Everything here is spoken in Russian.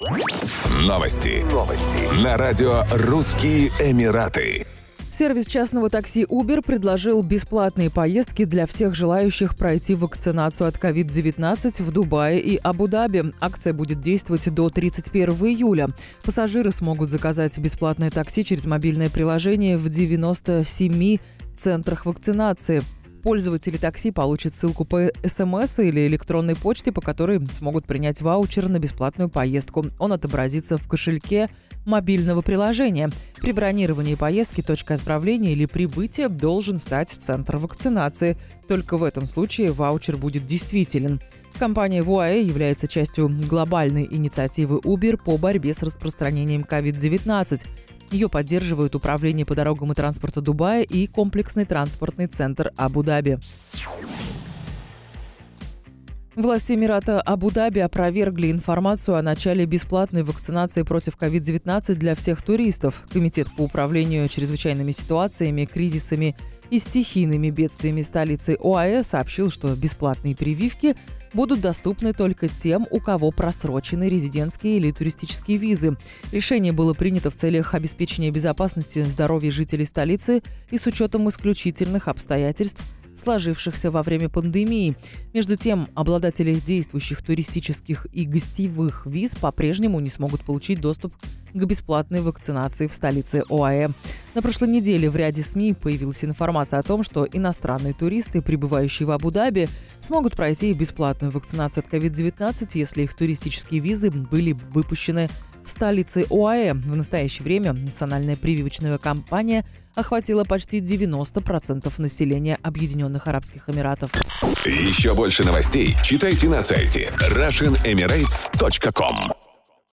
Новости. Новости. На радио «Русские Эмираты». Сервис частного такси Uber предложил бесплатные поездки для всех желающих пройти вакцинацию от COVID-19 в Дубае и Абу-Даби. Акция будет действовать до 31 июля. Пассажиры смогут заказать бесплатное такси через мобильное приложение в 97 центрах вакцинации. Пользователи такси получат ссылку по СМС или электронной почте, по которой смогут принять ваучер на бесплатную поездку. Он отобразится в кошельке мобильного приложения. При бронировании поездки точкой отправления или прибытия должен стать центр вакцинации. Только в этом случае ваучер будет действителен. Компания VUAE является частью глобальной инициативы Uber по борьбе с распространением COVID-19. Ее поддерживают Управление по дорогам и транспорту Дубая и комплексный транспортный центр Абу-Даби. Власти Эмирата Абу-Даби опровергли информацию о начале бесплатной вакцинации против COVID-19 для всех туристов. Комитет по управлению чрезвычайными ситуациями, кризисами и стихийными бедствиями столицы ОАЭ сообщил, что бесплатные прививки будут доступны только тем, у кого просрочены резидентские или туристические визы. Решение было принято в целях обеспечения безопасности здоровья жителей столицы и с учетом исключительных обстоятельств – сложившихся во время пандемии. Между тем, обладатели действующих туристических и гостевых виз по-прежнему не смогут получить доступ к бесплатной вакцинации в столице ОАЭ. На прошлой неделе в ряде СМИ появилась информация о том, что иностранные туристы, прибывающие в Абу-Даби, смогут пройти бесплатную вакцинацию от COVID-19, если их туристические визы были выпущены в столице ОАЭ. В настоящее время национальная прививочная кампания охватила почти 90% населения Объединенных Арабских Эмиратов. Еще больше новостей читайте на сайте RussianEmirates.com